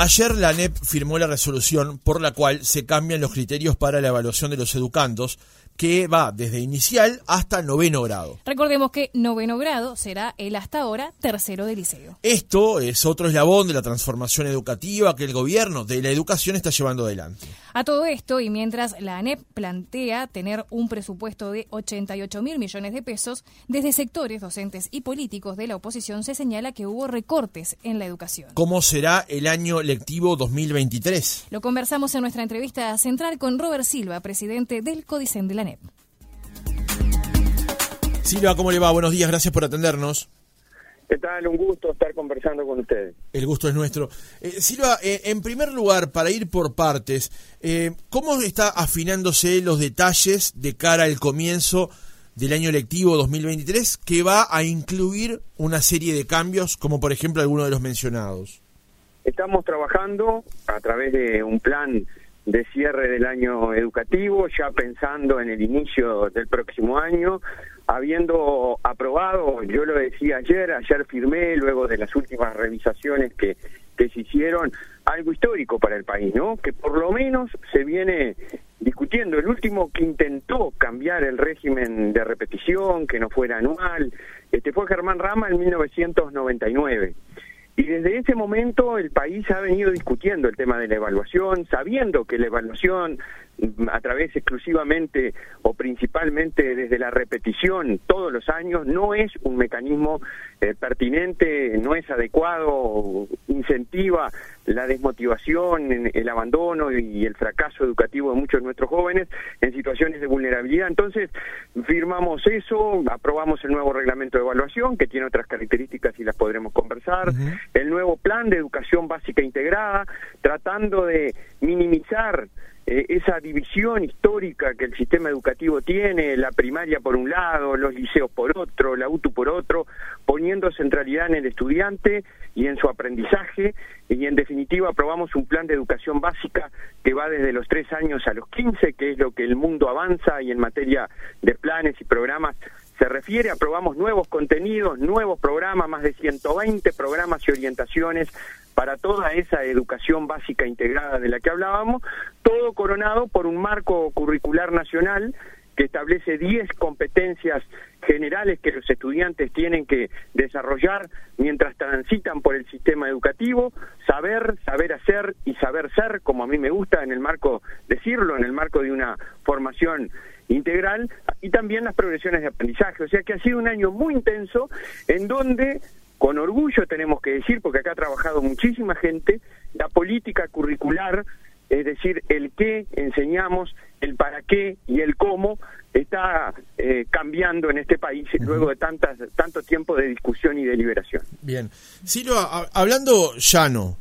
Ayer la ANEP firmó la resolución por la cual se cambian los criterios para la evaluación de los educandos que va desde inicial hasta noveno grado. Recordemos que noveno grado será el hasta ahora tercero de liceo. Esto es otro eslabón de la transformación educativa que el gobierno de la educación está llevando adelante. A todo esto, y mientras la ANEP plantea tener un presupuesto de 88 mil millones de pesos, desde sectores docentes y políticos de la oposición se señala que hubo recortes en la educación. ¿Cómo será el año lectivo 2023? Lo conversamos en nuestra entrevista central con Robert Silva, presidente del Codicen de la ANEP. Silva, ¿cómo le va? Buenos días, gracias por atendernos. ¿Qué tal? Un gusto estar conversando con ustedes. El gusto es nuestro. Eh, Silva, eh, en primer lugar, para ir por partes, eh, ¿cómo está afinándose los detalles de cara al comienzo del año lectivo 2023 que va a incluir una serie de cambios, como por ejemplo alguno de los mencionados? Estamos trabajando a través de un plan de cierre del año educativo, ya pensando en el inicio del próximo año, habiendo aprobado, yo lo decía ayer, ayer firmé, luego de las últimas revisaciones que, que se hicieron, algo histórico para el país, ¿no? Que por lo menos se viene discutiendo. El último que intentó cambiar el régimen de repetición, que no fuera anual, este fue Germán Rama en 1999. Y desde ese momento el país ha venido discutiendo el tema de la evaluación, sabiendo que la evaluación a través exclusivamente o principalmente desde la repetición todos los años no es un mecanismo eh, pertinente, no es adecuado, incentiva la desmotivación, el abandono y el fracaso educativo de muchos de nuestros jóvenes en situaciones de vulnerabilidad. Entonces, firmamos eso, aprobamos el nuevo reglamento de evaluación, que tiene otras características y las podremos conversar, el nuevo plan de educación básica integrada, tratando de minimizar eh, esa división histórica que el sistema educativo tiene, la primaria por un lado, los liceos por otro, la UTU por otro, poniendo centralidad en el estudiante y en su aprendizaje, y en definitiva aprobamos un plan de educación básica que va desde los tres años a los quince, que es lo que el mundo avanza y en materia de planes y programas se refiere, aprobamos nuevos contenidos, nuevos programas, más de 120 programas y orientaciones para toda esa educación básica integrada de la que hablábamos, todo coronado por un marco curricular nacional que establece 10 competencias generales que los estudiantes tienen que desarrollar mientras transitan por el sistema educativo, saber, saber hacer y saber ser, como a mí me gusta en el marco decirlo, en el marco de una formación integral, y también las progresiones de aprendizaje. O sea que ha sido un año muy intenso en donde, con orgullo tenemos que decir, porque acá ha trabajado muchísima gente, la política curricular, es decir, el qué enseñamos, el para qué y el cómo, está eh, cambiando en este país luego de tantas, tanto tiempo de discusión y deliberación. Bien. Silva, hablando llano,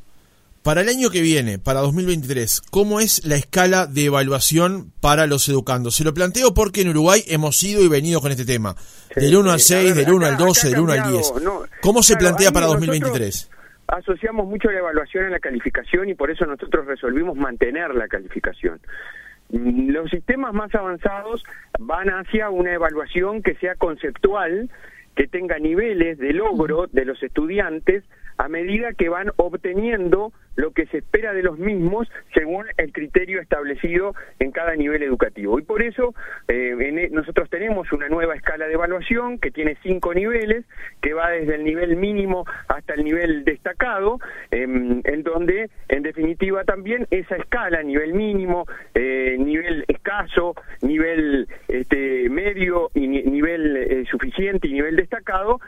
para el año que viene, para 2023, ¿cómo es la escala de evaluación para los educandos? Se lo planteo porque en Uruguay hemos ido y venido con este tema. Del 1 al 6, del 1 al 12, del 1 al 10. ¿Cómo se plantea para 2023? Asociamos mucho la evaluación a la calificación y por eso nosotros resolvimos mantener la calificación. Los sistemas más avanzados van hacia una evaluación que sea conceptual, que tenga niveles de logro de los estudiantes a medida que van obteniendo lo que se espera de los mismos según el criterio establecido en cada nivel educativo. Y por eso eh, e, nosotros tenemos una nueva escala de evaluación que tiene cinco niveles, que va desde el nivel mínimo hasta el nivel destacado, em, en donde en definitiva también esa escala, nivel mínimo, eh, nivel escaso, nivel este, medio y nivel eh, suficiente y nivel destacado,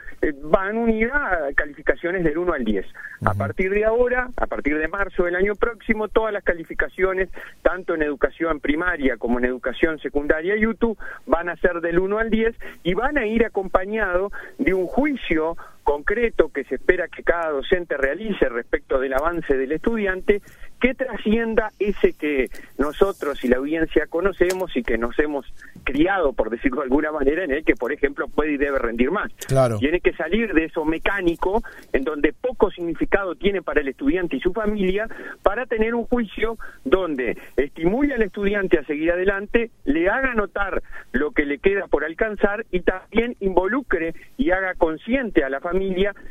van unidas a calificaciones del 1 al 10. A partir de ahora, a partir de marzo del año próximo, todas las calificaciones, tanto en educación primaria como en educación secundaria y UTU, van a ser del 1 al 10 y van a ir acompañado de un juicio concreto que se espera que cada docente realice respecto del avance del estudiante, que trascienda ese que nosotros y la audiencia conocemos y que nos hemos criado, por decirlo de alguna manera, en el que, por ejemplo, puede y debe rendir más. Claro. Tiene que salir de eso mecánico, en donde poco significado tiene para el estudiante y su familia, para tener un juicio donde estimule al estudiante a seguir adelante, le haga notar lo que le queda por alcanzar y también involucre y haga consciente a la familia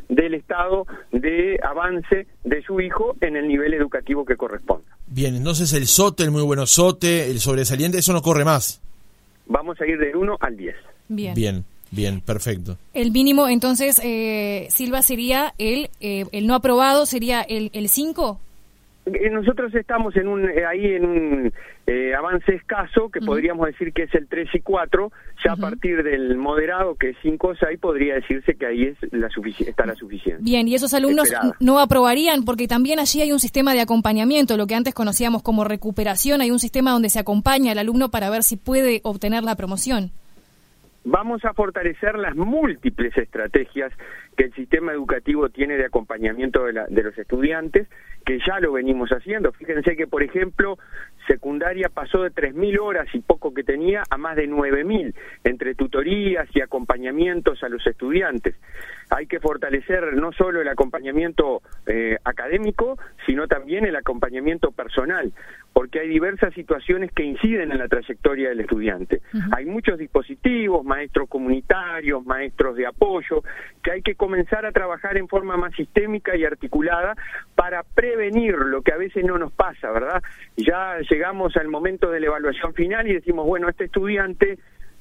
del estado de avance de su hijo en el nivel educativo que corresponda. Bien, entonces el SOTE, el muy bueno SOTE, el sobresaliente, eso no corre más. Vamos a ir del 1 al 10. Bien. Bien, bien, perfecto. El mínimo, entonces, eh, Silva, sería el, eh, el no aprobado, sería el, el 5. Eh, Nosotros estamos en un, eh, ahí en un eh, avance escaso, que podríamos decir que es el 3 y 4, ya a partir del moderado, que es 5 o 6, podría decirse que ahí es la está la suficiencia. Bien, y esos alumnos Esperada. no aprobarían porque también allí hay un sistema de acompañamiento, lo que antes conocíamos como recuperación, hay un sistema donde se acompaña al alumno para ver si puede obtener la promoción. Vamos a fortalecer las múltiples estrategias que el sistema educativo tiene de acompañamiento de, la- de los estudiantes, que ya lo venimos haciendo. Fíjense que, por ejemplo, secundaria pasó de 3.000 horas y poco que tenía a más de 9.000 entre tutorías y acompañamientos a los estudiantes. Hay que fortalecer no solo el acompañamiento eh, académico, sino también el acompañamiento personal, porque hay diversas situaciones que inciden en la trayectoria del estudiante. Hay muchos dispositivos, maestros comunitarios, maestros de apoyo, que hay que comenzar a trabajar en forma más sistémica y articulada para prevenir lo que a veces no nos pasa, ¿verdad? Ya llegamos al momento de la evaluación final y decimos, bueno, este estudiante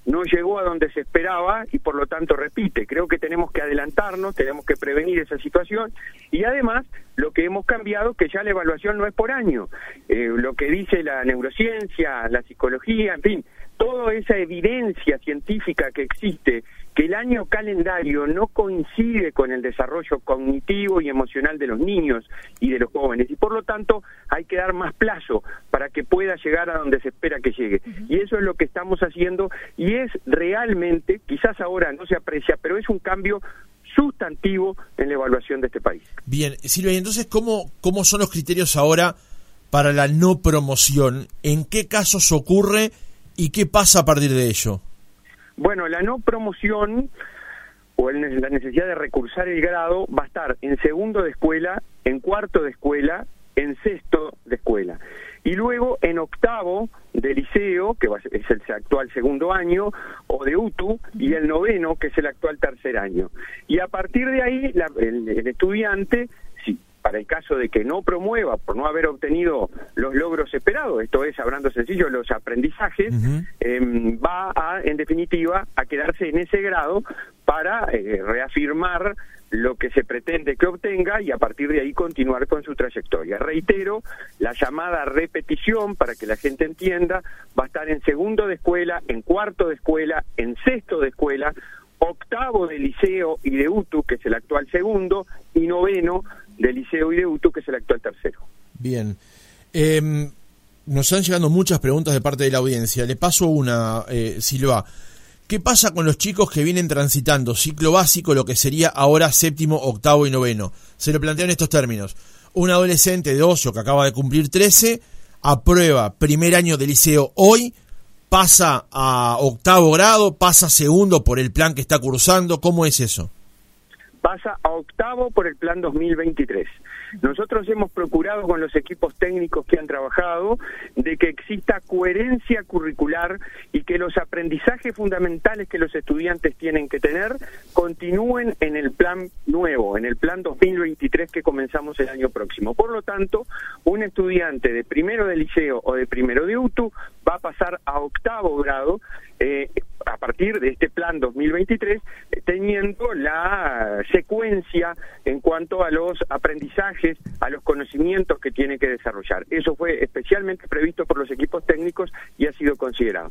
no llegó a donde se esperaba y por lo tanto repite. Creo que tenemos que adelantarnos, tenemos que prevenir esa situación y además lo que hemos cambiado que ya la evaluación no es por año. Eh, lo que dice la neurociencia, la psicología, en fin, toda esa evidencia científica que existe, que el año calendario no coincide con el desarrollo cognitivo y emocional de los niños y de los jóvenes, y por lo tanto hay que dar más plazo para que pueda llegar a donde se espera que llegue. Y eso es lo que estamos haciendo y es realmente, quizás ahora no se aprecia, pero es un cambio sustantivo en la evaluación de este país. Bien, Silvia, y entonces, ¿cómo, ¿cómo son los criterios ahora para la no promoción? ¿En qué casos ocurre y qué pasa a partir de ello? Bueno, la no promoción o el- la necesidad de recursar el grado va a estar en segundo de escuela, en cuarto de escuela, en sexto de escuela. Y luego en octavo de liceo, que es el actual segundo año, o de UTU, y el noveno, que es el actual tercer año. Y a partir de ahí, la- el, estudiante, para el caso de que no promueva por no haber obtenido los logros esperados, esto es, hablando sencillo, los aprendizajes, eh, va a, en definitiva, a quedarse en ese grado para eh, reafirmar lo que se pretende que obtenga y a partir de ahí continuar con su trayectoria. Reitero, la llamada repetición, para que la gente entienda, va a estar en segundo de escuela, en cuarto de escuela, en sexto de escuela, octavo de liceo y de UTU, que es el actual segundo, y noveno de liceo y de UTU, que es el actual tercero. Bien. Eh, nos están llegando muchas preguntas de parte de la audiencia. Le paso una, eh, Silva. ¿Qué pasa con los chicos que vienen transitando ciclo básico, lo que sería ahora séptimo, octavo y noveno? Se lo planteo en estos términos. Un adolescente de 8 que acaba de cumplir 13, aprueba primer año de liceo hoy, pasa a octavo grado, pasa segundo por el plan que está cursando. ¿Cómo es eso? Pasa a octavo por el plan 2023. Nosotros hemos procurado con los equipos técnicos que han trabajado de que exista coherencia curricular y que los aprendizajes fundamentales que los estudiantes tienen que tener continúen en el plan nuevo, en el plan 2023 que comenzamos el año próximo. Por lo tanto, un estudiante de primero de liceo o de primero de UTU va a pasar a octavo grado eh, a partir de este plan 2023, eh, teniendo la secuencia en cuanto a los aprendizajes, a los conocimientos que tiene que desarrollar. Eso fue especialmente previsto por los equipos técnicos y ha sido considerado.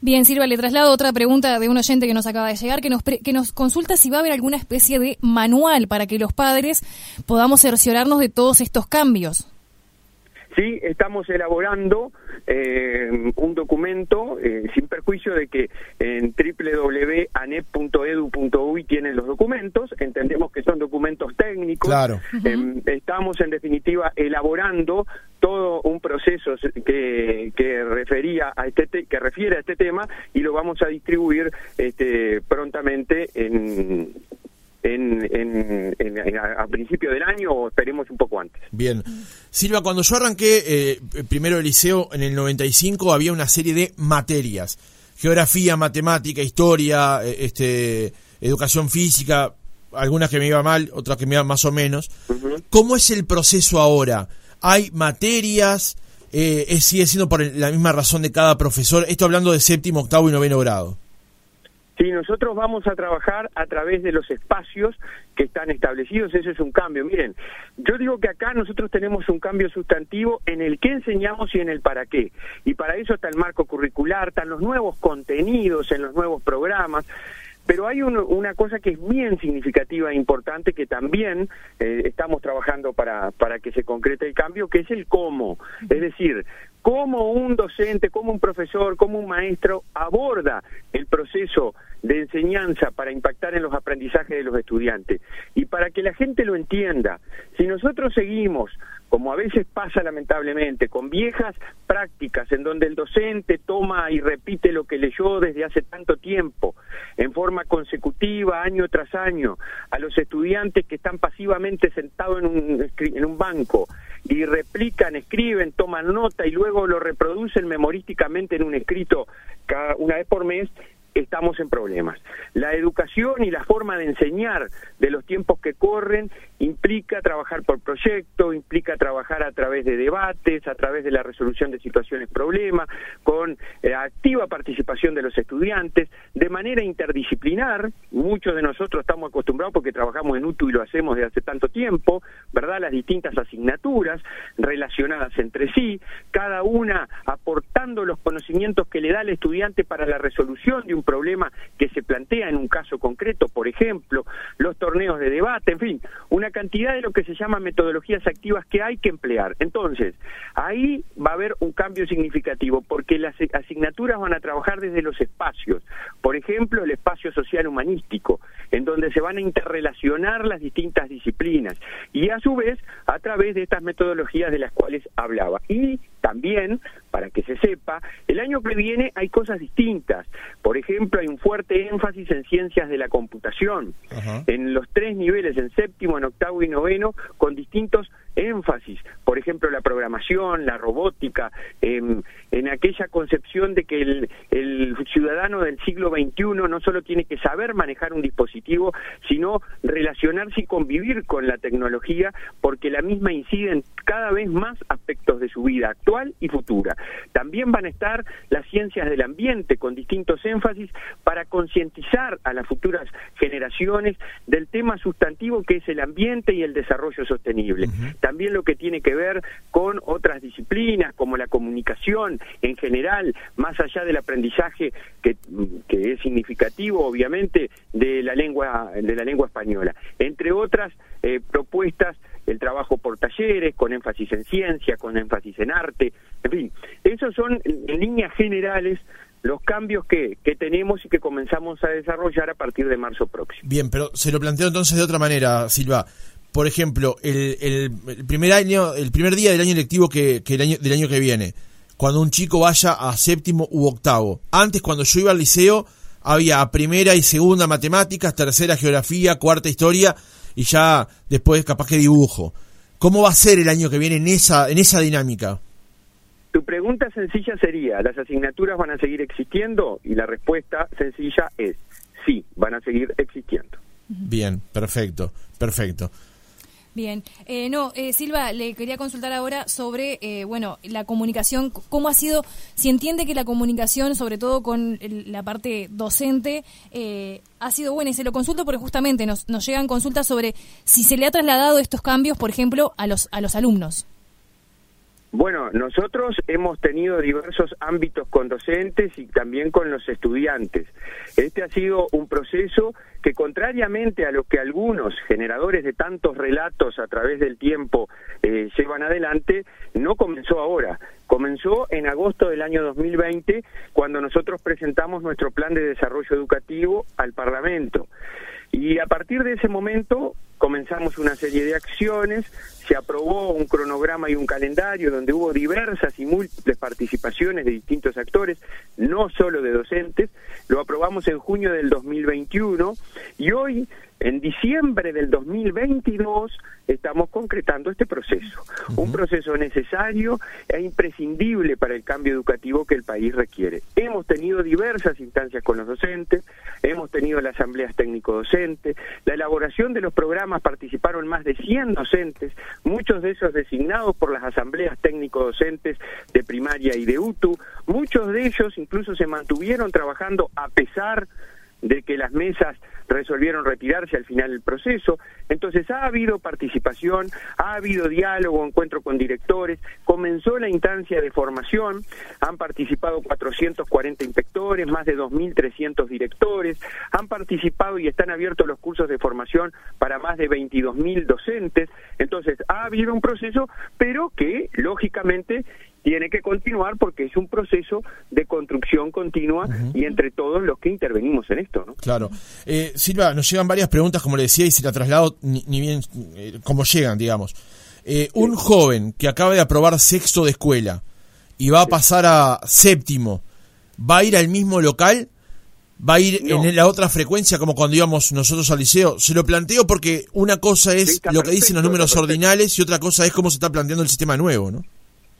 Bien, Silva, le traslado otra pregunta de un oyente que nos acaba de llegar, que nos, pre- que nos consulta si va a haber alguna especie de manual para que los padres podamos cerciorarnos de todos estos cambios. Sí, estamos elaborando eh, un documento eh, sin perjuicio de que en www.anep.edu.uy tienen los documentos. Entendemos que son documentos técnicos. Claro. Eh, estamos en definitiva elaborando todo un proceso que, que refería a este que refiere a este tema y lo vamos a distribuir este, prontamente en en, a, principio del año o esperemos un poco antes. Bien. Silva, cuando yo arranqué eh, primero el liceo en el 95 había una serie de materias. Geografía, matemática, historia, eh, este, educación física, algunas que me iban mal, otras que me iban más o menos. ¿Cómo es el proceso ahora? ¿Hay materias? Eh, ¿Sigue siendo por la misma razón de cada profesor? Esto hablando de séptimo, octavo y noveno grado. Sí, nosotros vamos a trabajar a través de los espacios que están establecidos, eso es un cambio. Miren, yo digo que acá nosotros tenemos un cambio sustantivo en el qué enseñamos y en el para qué. Y para eso está el marco curricular, están los nuevos contenidos en los nuevos programas. Pero hay una cosa que es bien significativa e importante que también eh, estamos trabajando para, para que se concrete el cambio, que es el cómo. Es decir, cómo un docente, cómo un profesor, cómo un maestro aborda el proceso de enseñanza para impactar en los aprendizajes de los estudiantes. Y para que la gente lo entienda, si nosotros seguimos, como a veces pasa lamentablemente, con viejas prácticas en donde el docente toma y repite lo que leyó desde hace tanto tiempo, en forma consecutiva, año tras año, a los estudiantes que están pasivamente sentados en un, en un banco y replican, escriben, toman nota y luego lo reproducen memorísticamente en un escrito cada una vez por mes, estamos en problemas. La educación y la forma de enseñar de los tiempos que corren implica trabajar por proyecto, implica trabajar a través de debates, a través de la resolución de situaciones problemas, con eh, activa participación de los estudiantes, de manera interdisciplinar. Muchos de nosotros estamos acostumbrados porque trabajamos en UTU y lo hacemos desde hace tanto tiempo, ¿verdad? Las distintas asignaturas relacionadas entre sí, cada una aportando los conocimientos que le da al estudiante para la resolución de un problema que se plantea en un caso concreto, por ejemplo, los torneos de debate, en fin, una cantidad de lo que se llama metodologías activas que hay que emplear. Entonces, ahí va a haber un cambio significativo, porque las asignaturas van a trabajar desde los espacios, por ejemplo, el espacio social humanístico, en donde se van a interrelacionar las distintas disciplinas, y a su vez, a través de estas metodologías de las cuales hablaba. Y también, para que se sepa, el año que viene hay cosas distintas. Por ejemplo, hay un fuerte énfasis en ciencias de la computación, en los tres niveles, en séptimo, en octavo y noveno, con distintos énfasis, por ejemplo, la programación, la robótica, en aquella concepción de que el, el, ciudadano del siglo XXI no solo tiene que saber manejar un dispositivo, sino relacionarse y convivir con la tecnología, porque la misma incide en cada vez más aspectos de su vida actual y futura. También van a estar las ciencias del ambiente con distintos énfasis para concientizar a las futuras generaciones del tema sustantivo que es el ambiente y el desarrollo sostenible. También lo que tiene que ver con otras disciplinas como la comunicación en general, más allá del aprendizaje que, que es significativo, obviamente, de la lengua de la lengua española, entre otras eh, propuestas el trabajo con énfasis en ciencia, con énfasis en arte, en fin, esos son en líneas generales los cambios que, que tenemos y que comenzamos a desarrollar a partir de marzo próximo. Bien, pero se lo planteo entonces de otra manera, Silva por ejemplo, el, primer año, el primer día del año lectivo que, el año, del año que viene, cuando un chico vaya a séptimo u octavo. Antes, cuando yo iba al liceo, había primera y segunda matemáticas, tercera geografía, cuarta historia y ya después capaz que dibujo. ¿Cómo va a ser el año que viene en esa, en esa dinámica? Tu pregunta sencilla sería, ¿las asignaturas van a seguir existiendo? Y la respuesta sencilla es, sí, van a seguir existiendo. Bien, perfecto, perfecto. Bien, eh, no, eh, Silva, le quería consultar ahora sobre, eh, bueno, la comunicación, cómo ha sido, si entiende que la comunicación, sobre todo con la parte docente, ha sido buena y se lo consulto porque justamente nos, nos llegan consultas sobre si se le ha trasladado estos cambios, por ejemplo, a los, a los alumnos. Bueno, nosotros hemos tenido diversos ámbitos con docentes y también con los estudiantes. Este ha sido un proceso que contrariamente a lo que algunos generadores de tantos relatos a través del tiempo eh, llevan adelante, no comenzó ahora. Comenzó en agosto del año 2020 cuando nosotros presentamos nuestro plan de desarrollo educativo al Parlamento. Y a partir de ese momento comenzamos una serie de acciones, se aprobó un cronograma y un calendario donde hubo diversas y múltiples participaciones de distintos actores, no solo de docentes, lo aprobamos en junio del 2021 y hoy en diciembre del 2022 estamos concretando este proceso, un proceso necesario e imprescindible para el cambio educativo que el país requiere. Hemos tenido diversas instancias con los docentes, hemos tenido las asambleas técnico-docentes, la elaboración de los programas participaron más de 100 docentes, muchos de esos designados por las asambleas técnico-docentes de primaria y de UTU, muchos de ellos incluso se mantuvieron trabajando a pesar de que las mesas resolvieron retirarse al final del proceso. Entonces ha habido participación, ha habido diálogo, encuentro con directores, comenzó la instancia de formación, han participado 440 inspectores, más de 2.300 directores, han participado y están abiertos los cursos de formación para más de 22.000 docentes. Entonces ha habido un proceso, pero que lógicamente tiene que continuar porque es un proceso de construcción continua y entre todos los que intervenimos en esto. ¿no? Claro. Eh, Silva, nos llegan varias preguntas, como le decía, y si la traslado ni, bien eh, como llegan, digamos. Eh, un joven que acaba de aprobar sexto de escuela y va a pasar a séptimo, ¿va a ir al mismo local? ¿Va a ir en la otra frecuencia como cuando íbamos nosotros al liceo? Se lo planteo porque una cosa es lo que dicen los números ordinales y otra cosa es cómo se está planteando el sistema nuevo, ¿no?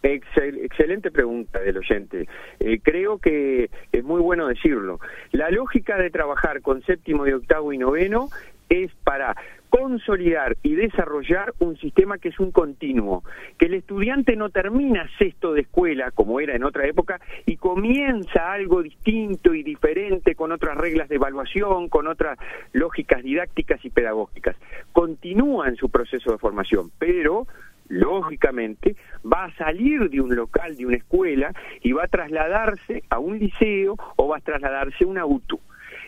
Excelente pregunta del oyente. Eh, creo que es muy bueno decirlo. La lógica de trabajar con séptimo, de octavo y noveno es para consolidar y desarrollar un sistema que es un continuo, que el estudiante no termina sexto de escuela, como era en otra época, y comienza algo distinto y diferente, con otras reglas de evaluación, con otras lógicas didácticas y pedagógicas. Continúa en su proceso de formación, pero lógicamente, va a salir de un local, de una escuela, y va a trasladarse a un liceo o va a trasladarse a una UTU.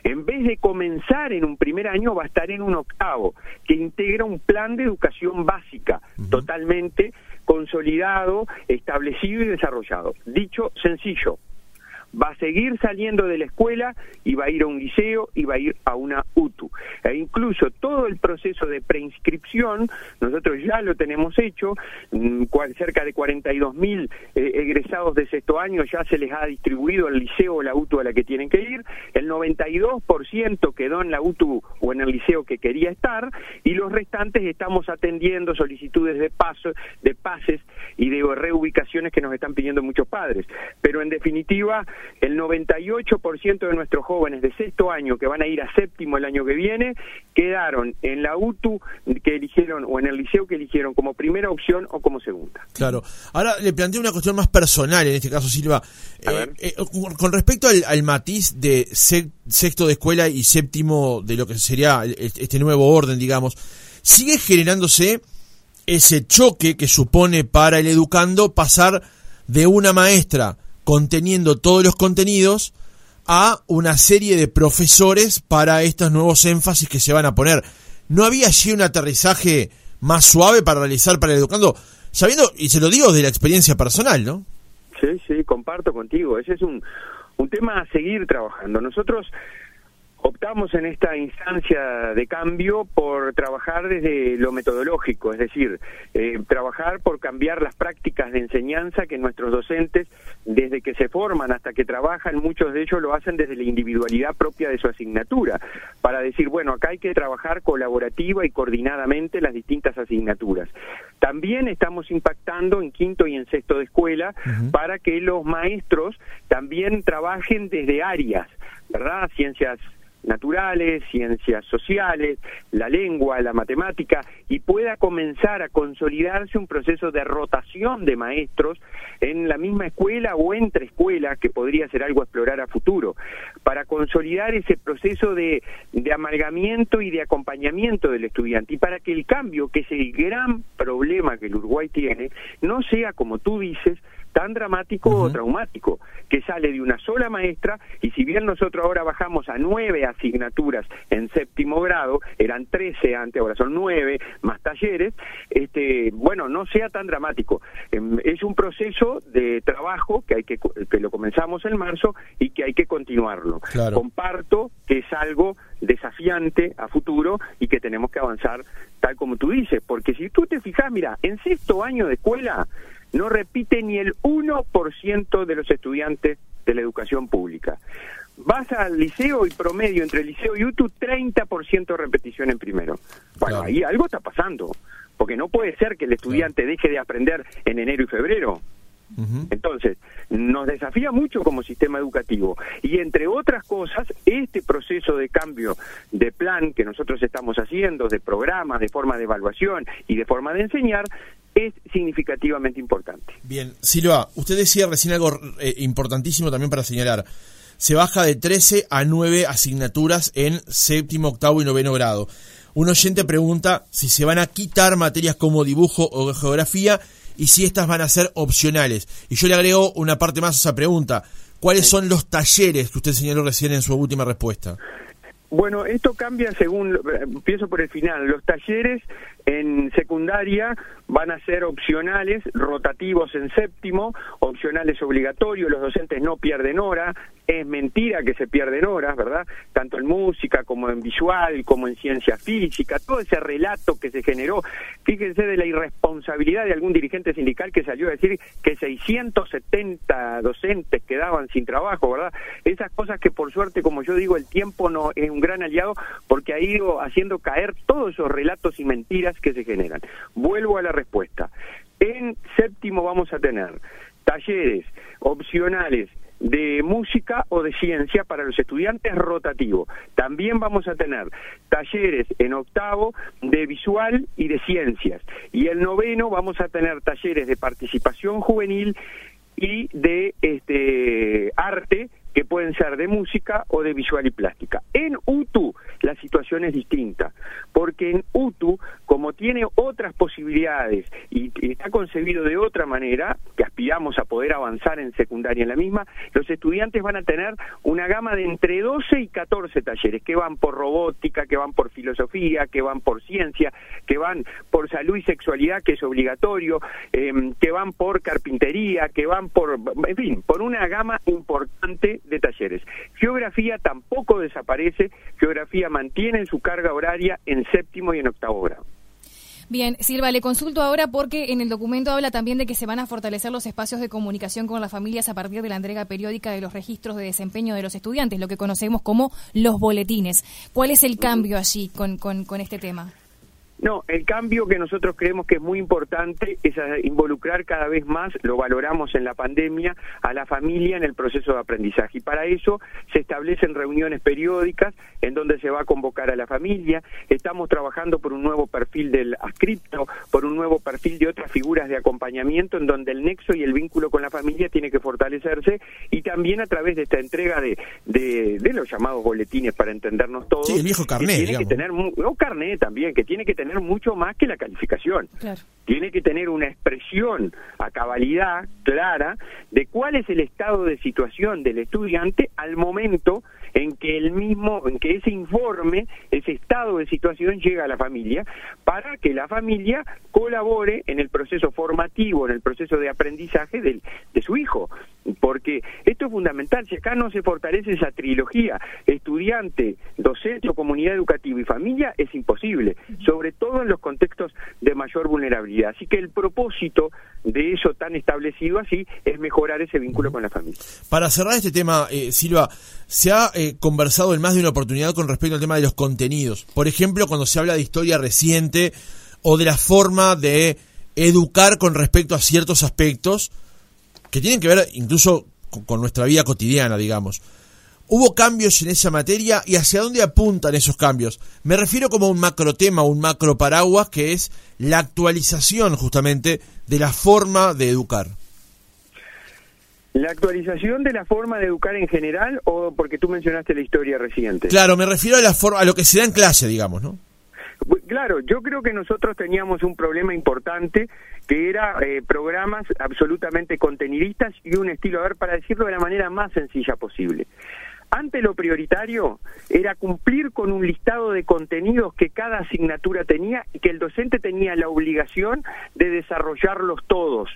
En vez de comenzar en un primer año, va a estar en un octavo, que integra un plan de educación básica, totalmente consolidado, establecido y desarrollado. Dicho sencillo, va a seguir saliendo de la escuela y va a ir a un liceo y va a ir a una UTU. E incluso todo el proceso de preinscripción, nosotros ya lo tenemos hecho, mm, cerca de 42 mil eh, egresados de sexto año ya se les ha distribuido al liceo o la UTU a la que tienen que ir, el 92% quedó en la UTU o en el liceo que quería estar y los restantes estamos atendiendo solicitudes de paso, de pases y de reubicaciones que nos están pidiendo muchos padres. Pero en definitiva, el 98% de nuestros jóvenes de sexto año que van a ir a séptimo el año que viene quedaron en la UTU que eligieron o en el liceo que eligieron como primera opción o como segunda. Claro. Ahora le planteo una cuestión más personal, en este caso, Silva. Eh, eh, con respecto al, matiz de sexto de escuela y séptimo de lo que sería este nuevo orden, digamos, sigue generándose ese choque que supone para el educando pasar de una maestra conteniendo todos los contenidos a una serie de profesores para estos nuevos énfasis que se van a poner. ¿No había allí un aterrizaje más suave para realizar para el educando? Sabiendo, y se lo digo de la experiencia personal, ¿no? Sí, sí, comparto contigo. Ese es un, un tema a seguir trabajando. Nosotros optamos en esta instancia de cambio por trabajar desde lo metodológico, es decir, eh, trabajar por cambiar las prácticas de enseñanza que nuestros docentes, desde que se forman hasta que trabajan, muchos de ellos lo hacen desde la individualidad propia de su asignatura, para decir, bueno, acá hay que trabajar colaborativa y coordinadamente las distintas asignaturas. También estamos impactando en quinto y en sexto de escuela para que los maestros también trabajen desde áreas ¿verdad? Ciencias naturales, ciencias sociales, la lengua, la matemática, y pueda comenzar a consolidarse un proceso de rotación de maestros en la misma escuela o entre escuelas, que podría ser algo a explorar a futuro, para consolidar ese proceso de, de y de acompañamiento del estudiante, y para que el cambio, que es el gran problema que el Uruguay tiene, no sea, como tú dices, tan dramático o traumático, que sale de una sola maestra y si bien nosotros ahora bajamos a nueve asignaturas en séptimo grado, eran trece antes, ahora son nueve, más talleres, este, bueno, no sea tan dramático. Em, es un proceso de trabajo que hay que, que lo comenzamos en marzo y que hay que continuarlo. Comparto que es algo desafiante a futuro y que tenemos que avanzar tal como tú dices, porque si tú te fijas, mira, en sexto año de escuela no repite ni el 1% de los estudiantes de la educación pública. Vas al liceo y promedio entre el liceo y UTU 30% de repetición en primero. Bueno, ahí algo está pasando, porque no puede ser que el estudiante deje de aprender en enero y febrero. Entonces, nos desafía mucho como sistema educativo y entre otras cosas, este proceso de cambio de plan que nosotros estamos haciendo, de programas, de forma de evaluación y de forma de enseñar, es significativamente importante. Bien, Silva, usted decía recién algo eh, importantísimo también para señalar. Se baja de 13 a 9 asignaturas en séptimo, octavo y noveno grado. Un oyente pregunta si se van a quitar materias como dibujo o geografía y si estas van a ser opcionales. Y yo le agrego una parte más a esa pregunta. ¿Cuáles son los talleres que usted señaló recién en su última respuesta? Bueno, esto cambia según, empiezo por el final, los talleres en secundaria van a ser opcionales, rotativos en séptimo, opcionales obligatorios, los docentes no pierden hora, es mentira que se pierden horas, ¿verdad? Tanto en música como en visual, como en ciencia física, todo ese relato que se generó, fíjense de la irresponsabilidad de algún dirigente sindical que salió a decir que 670 docentes quedaban sin trabajo, ¿verdad? Esas cosas que por suerte, como yo digo, el tiempo no es un gran aliado porque ha ido haciendo caer todos esos relatos y mentiras que se generan. Vuelvo a la respuesta. En séptimo vamos a tener talleres opcionales de música o de ciencia para los estudiantes rotativo. También vamos a tener talleres en octavo de visual y de ciencias. Y el noveno vamos a tener talleres de participación juvenil y de este arte que pueden ser de música o de visual y plástica. En UTU la situación es distinta, porque en UTU, como tiene otras posibilidades y, está concebido de otra manera, que aspiramos a poder avanzar en secundaria en la misma, los estudiantes van a tener una gama de entre 12 y 14 talleres, que van por robótica, que van por filosofía, que van por ciencia, que van por salud y sexualidad, que es obligatorio, em, que van por carpintería, que van por, en fin, por una gama importante de talleres. Geografía tampoco desaparece, geografía mantiene su carga horaria en séptimo y en octavo grado. Bien, Silva, le consulto ahora porque en el documento habla también de que se van a fortalecer los espacios de comunicación con las familias a partir de la entrega periódica de los registros de desempeño de los estudiantes, lo que conocemos como los boletines. ¿Cuál es el cambio allí con, con, con este tema? No, el cambio que nosotros creemos que es muy importante es involucrar cada vez más, lo valoramos en la pandemia, a la familia en el proceso de aprendizaje. Y para eso se establecen reuniones periódicas en donde se va a convocar a la familia. Estamos trabajando por un nuevo perfil del ascripto, por un nuevo perfil de otras figuras de acompañamiento en donde el nexo y el vínculo con la familia tiene que fortalecerse y también a través de esta entrega de, de, los llamados boletines para entendernos todos. Sí, el viejo carnet. tiene que tener, no carnet también, que tiene que tener mucho más que la calificación. Tiene que tener una expresión a cabalidad clara de cuál es el estado de situación del estudiante al momento en que el mismo, en que ese informe, ese estado de situación llega a la familia, para que la familia colabore en el proceso formativo, en el proceso de aprendizaje de, de su hijo. Porque esto es fundamental, si acá no se fortalece esa trilogía, estudiante, docente o comunidad educativa y familia, es imposible, sobre todo en los contextos de mayor vulnerabilidad. Así que el propósito de eso tan establecido así es mejorar ese vínculo con la familia. Para cerrar este tema, eh, Silva, se ha eh, conversado en más de una oportunidad con respecto al tema de los contenidos. Por ejemplo, cuando se habla de historia reciente o de la forma de educar con respecto a ciertos aspectos que tienen que ver incluso con, nuestra vida cotidiana, digamos. ¿Hubo cambios en esa materia y hacia dónde apuntan esos cambios? Me refiero como a un macro tema, un macro paraguas, que es la actualización justamente de la forma de educar. ¿La actualización de la forma de educar en general o porque tú mencionaste la historia reciente? Claro, me refiero a, la a lo que se da en clase, digamos, ¿no? Claro, yo creo que nosotros teníamos un problema importante que era eh, programas absolutamente contenidistas y un estilo, a ver, para decirlo de la manera más sencilla posible. Ante lo prioritario era cumplir con un listado de contenidos que cada asignatura tenía y que el docente tenía la obligación de desarrollarlos todos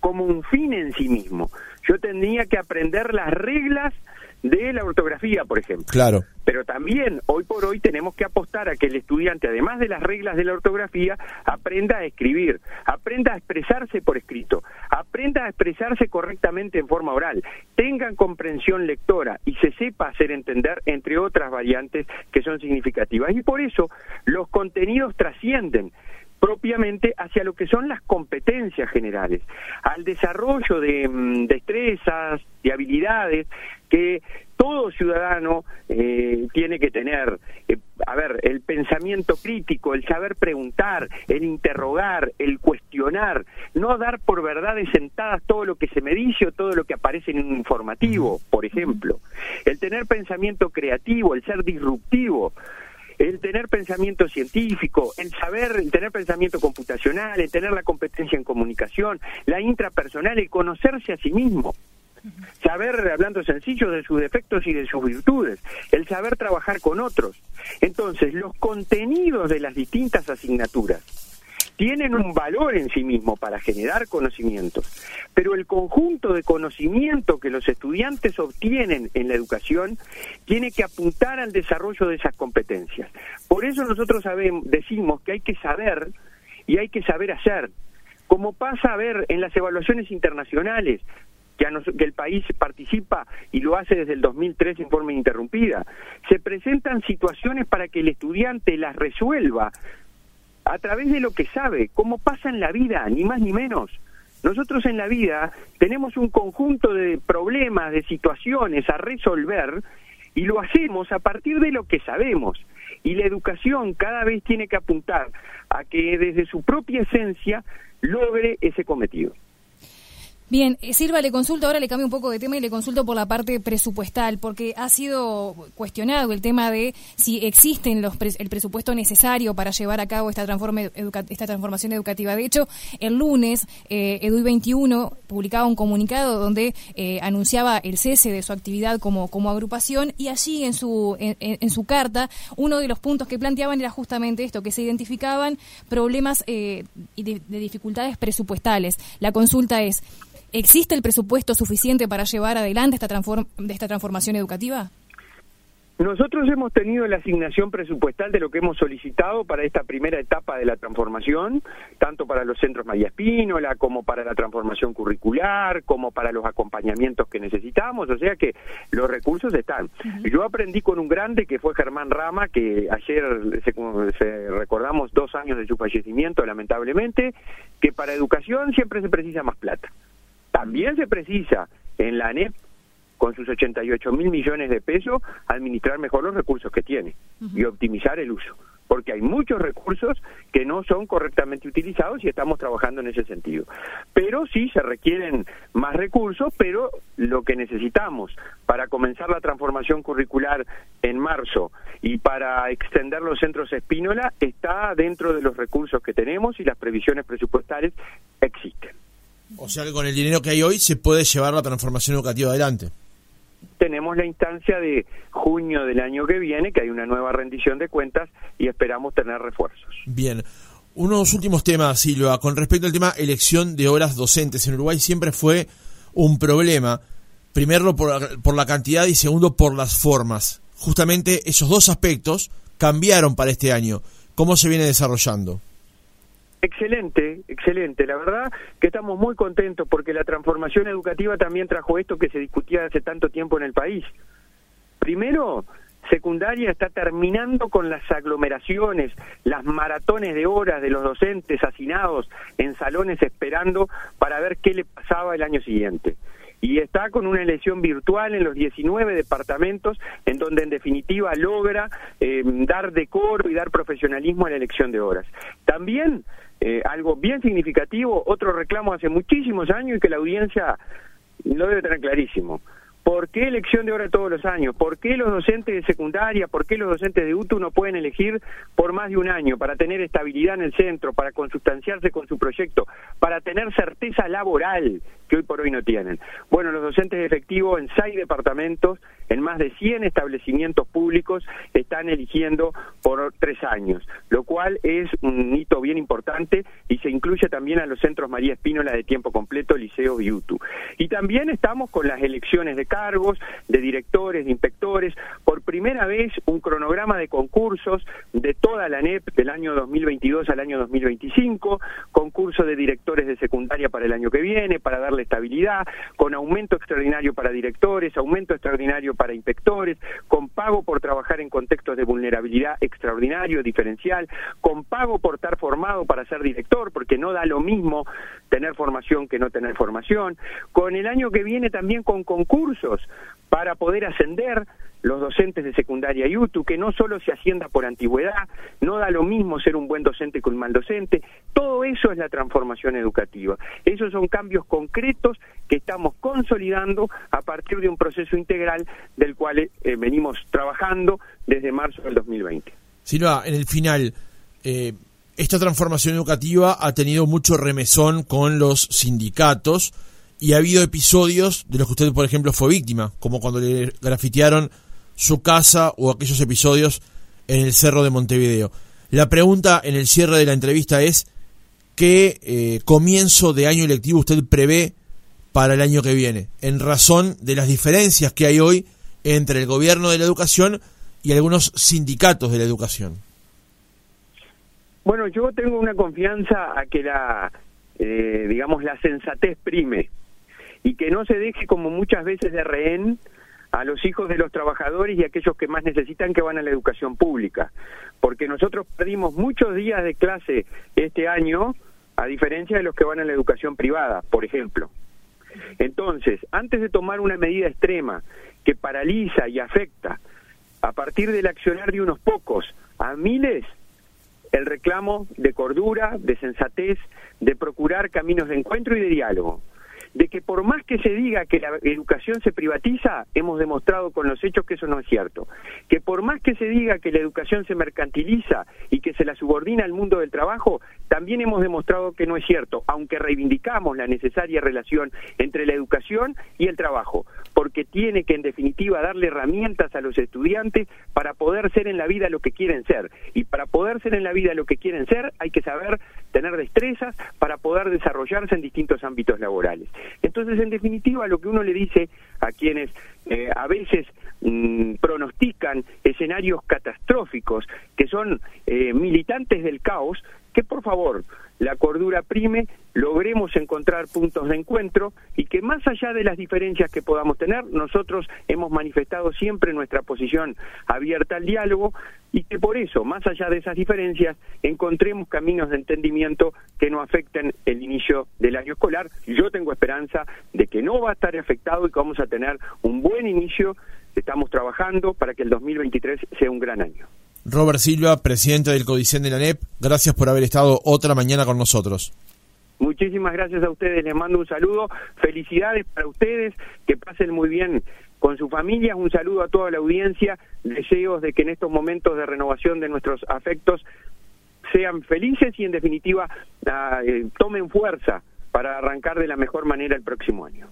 como un fin en sí mismo. Yo tenía que aprender las reglas de la ortografía, por ejemplo. Claro. Pero también, hoy por hoy, tenemos que apostar a que el estudiante, además de las reglas de la ortografía, aprenda a escribir, aprenda a expresarse por escrito, aprenda a expresarse correctamente en forma oral, tengan comprensión lectora y se sepa hacer entender, entre otras variantes que son significativas. Y por eso los contenidos trascienden propiamente hacia lo que son las competencias generales, al desarrollo de mm, destrezas, de habilidades que todo ciudadano eh, tiene que tener. Eh, a ver, el pensamiento crítico, el saber preguntar, el interrogar, el cuestionar, no dar por verdades sentadas todo lo que se me dice o todo lo que aparece en un informativo, por ejemplo. El tener pensamiento creativo, el ser disruptivo el tener pensamiento científico, el saber, el tener pensamiento computacional, el tener la competencia en comunicación, la intrapersonal, el conocerse a sí mismo. Saber, hablando sencillo, de sus defectos y de sus virtudes, el saber trabajar con otros. Entonces, los contenidos de las distintas asignaturas tienen un valor en sí mismo para generar conocimientos, pero el conjunto de conocimiento que los estudiantes obtienen en la educación tiene que apuntar al desarrollo de esas competencias. Por eso nosotros decimos que hay que saber y hay que saber hacer, como pasa a ver en las evaluaciones internacionales, que, que, el país participa y lo hace desde el 2003 en forma interrumpida. Se presentan situaciones para que el estudiante las resuelva a través de lo que sabe, cómo pasa en la vida, ni más ni menos. Nosotros en la vida tenemos un conjunto de problemas, de situaciones a resolver y lo hacemos a partir de lo que sabemos. Y la educación cada vez tiene que apuntar a que desde su propia esencia logre ese cometido. Bien, eh, Silva, le consulto, ahora le cambio un poco de tema y le consulto por la parte presupuestal, porque ha sido cuestionado el tema de si existen los el presupuesto necesario para llevar a cabo esta, esta transformación educativa. De hecho, el lunes, eh, EDUI 21 publicaba un comunicado donde eh, anunciaba el cese de su actividad como, agrupación y allí en su, en, su carta, uno de los puntos que planteaban era justamente esto, que se identificaban problemas eh, de dificultades presupuestales. La consulta es, ¿Existe el presupuesto suficiente para llevar adelante esta, de esta transformación educativa? Nosotros hemos tenido la asignación presupuestal de lo que hemos solicitado para esta primera etapa de la transformación, tanto para los centros María Espínola, como para la transformación curricular, como para los acompañamientos que necesitamos, o sea que los recursos están. Yo aprendí con un grande que fue Germán Rama, que ayer se recordamos dos años de su fallecimiento, lamentablemente, que para educación siempre se precisa más plata. También se precisa en la ANEP, con sus 88 mil millones de pesos, administrar mejor los recursos que tiene y optimizar el uso. Porque hay muchos recursos que no son correctamente utilizados y estamos trabajando en ese sentido. Pero sí se requieren más recursos, pero lo que necesitamos para comenzar la transformación curricular en marzo y para extender los centros Espínola está dentro de los recursos que tenemos y las previsiones presupuestales existen. O sea que con el dinero que hay hoy se puede llevar la transformación educativa adelante. Tenemos la instancia de junio del año que viene, que hay una nueva rendición de cuentas y esperamos tener refuerzos. Bien. Unos últimos temas, Silva. Con respecto al tema elección de horas docentes en Uruguay, siempre fue un problema. Primero por, por la cantidad y segundo por las formas. Justamente esos dos aspectos cambiaron para este año. ¿Cómo se viene desarrollando? Excelente, excelente. La verdad que estamos muy contentos porque la transformación educativa también trajo esto que se discutía hace tanto tiempo en el país. Primero, secundaria está terminando con las aglomeraciones, las maratones de horas de los docentes hacinados en salones esperando para ver qué le pasaba el año siguiente. Y está con una elección virtual en los 19 departamentos, en donde en definitiva logra eh, dar decoro y dar profesionalismo a la elección de horas. También eh, algo bien significativo, otro reclamo hace muchísimos años y que la audiencia lo debe tener clarísimo. ¿Por qué elección de hora todos los años? ¿Por qué los docentes de secundaria, por qué los docentes de UTU no pueden elegir por más de un año para tener estabilidad en el centro, para consustanciarse con su proyecto, para tener certeza laboral que hoy por hoy no tienen? Bueno, los docentes efectivos en seis departamentos, en más de 100 establecimientos públicos, están eligiendo por tres años, lo cual es un hito bien importante y se incluye también a los centros María Espínola de tiempo completo, Liceo y UTU. Y también estamos con las elecciones de cargos, de directores, de inspectores. Por primera vez, un cronograma de concursos de toda la NEP del año 2022 al año 2025, concurso de directores de secundaria para el año que viene, para darle estabilidad, con aumento extraordinario para directores, aumento extraordinario para inspectores, con pago por trabajar en contextos de vulnerabilidad extraordinario, diferencial, con pago por estar formado para ser director, porque no da lo mismo tener formación que no tener formación, con el año que viene también con concursos para poder ascender los docentes de secundaria y UTU, que no solo se ascienda por antigüedad, no da lo mismo ser un buen docente que un mal docente, todo eso es la transformación educativa. Esos son cambios concretos que estamos consolidando a partir de un proceso integral del cual eh, venimos trabajando desde marzo del 2020. Silva, en el final, eh, esta transformación educativa ha tenido mucho remesón con los sindicatos, y ha habido episodios de los que usted, por ejemplo, fue víctima, como cuando le grafitearon su casa o aquellos episodios en el Cerro de Montevideo. La pregunta en el cierre de la entrevista es, ¿qué eh, comienzo de año electivo usted prevé para el año que viene, en razón de las diferencias que hay hoy entre el gobierno de la educación y algunos sindicatos de la educación? Bueno, yo tengo una confianza a que la, eh, digamos, la sensatez prime y que no se deje como muchas veces de rehén a los hijos de los trabajadores y aquellos que más necesitan que van a la educación pública, porque nosotros perdimos muchos días de clase este año, a diferencia de los que van a la educación privada, por ejemplo. Entonces, antes de tomar una medida extrema que paraliza y afecta a partir del accionar de unos pocos a miles, el reclamo de cordura, de sensatez, de procurar caminos de encuentro y de diálogo de que por más que se diga que la educación se privatiza, hemos demostrado con los hechos que eso no es cierto. Que por más que se diga que la educación se mercantiliza y que se la subordina al mundo del trabajo, también hemos demostrado que no es cierto, aunque reivindicamos la necesaria relación entre la educación y el trabajo, porque tiene que en definitiva darle herramientas a los estudiantes para poder ser en la vida lo que quieren ser. Y para poder ser en la vida lo que quieren ser hay que saber tener destrezas para poder desarrollarse en distintos ámbitos laborales. Entonces, en definitiva, lo que uno le dice a quienes eh, a veces mm, pronostican escenarios catastróficos, que son eh, militantes del caos, que por favor la cordura prime, logremos encontrar puntos de encuentro y que más allá de las diferencias que podamos tener, nosotros hemos manifestado siempre nuestra posición abierta al diálogo y que por eso, más allá de esas diferencias, encontremos caminos de entendimiento que no afecten el inicio del año escolar. Yo tengo esperanza de que no va a estar afectado y que vamos a tener un buen inicio. Estamos trabajando para que el 2023 sea un gran año. Robert Silva, presidente del Codicen de la NEP, gracias por haber estado otra mañana con nosotros. Muchísimas gracias a ustedes, les mando un saludo, felicidades para ustedes, que pasen muy bien con su familia, un saludo a toda la audiencia, deseos de que en estos momentos de renovación de nuestros afectos sean felices y en definitiva ah, eh, tomen fuerza para arrancar de la mejor manera el próximo año.